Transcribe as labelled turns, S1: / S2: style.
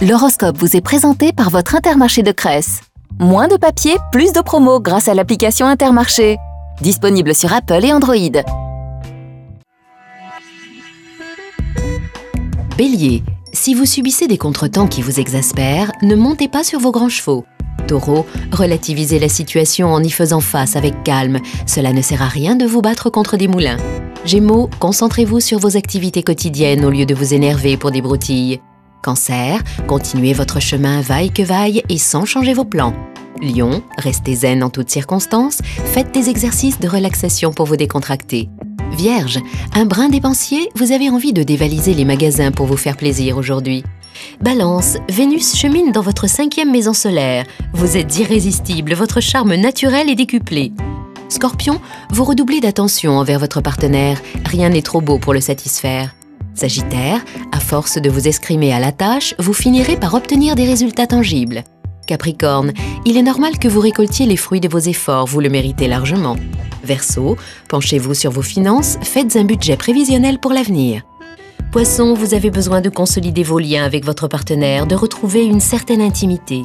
S1: L'horoscope vous est présenté par votre Intermarché de Cresse. Moins de papier, plus de promos grâce à l'application Intermarché. Disponible sur Apple et Android.
S2: Bélier, si vous subissez des contretemps qui vous exaspèrent, ne montez pas sur vos grands chevaux. Taureau, relativisez la situation en y faisant face avec calme. Cela ne sert à rien de vous battre contre des moulins. Gémeaux, concentrez-vous sur vos activités quotidiennes au lieu de vous énerver pour des broutilles. Cancer, continuez votre chemin vaille que vaille et sans changer vos plans. Lion, restez zen en toutes circonstances, faites des exercices de relaxation pour vous décontracter. Vierge, un brin dépensier, vous avez envie de dévaliser les magasins pour vous faire plaisir aujourd'hui. Balance, Vénus chemine dans votre cinquième maison solaire. Vous êtes irrésistible, votre charme naturel est décuplé. Scorpion, vous redoublez d'attention envers votre partenaire, rien n'est trop beau pour le satisfaire. Sagittaire, force de vous escrimer à la tâche, vous finirez par obtenir des résultats tangibles. Capricorne, il est normal que vous récoltiez les fruits de vos efforts, vous le méritez largement. Verseau, penchez-vous sur vos finances, faites un budget prévisionnel pour l'avenir. Poisson, vous avez besoin de consolider vos liens avec votre partenaire, de retrouver une certaine intimité.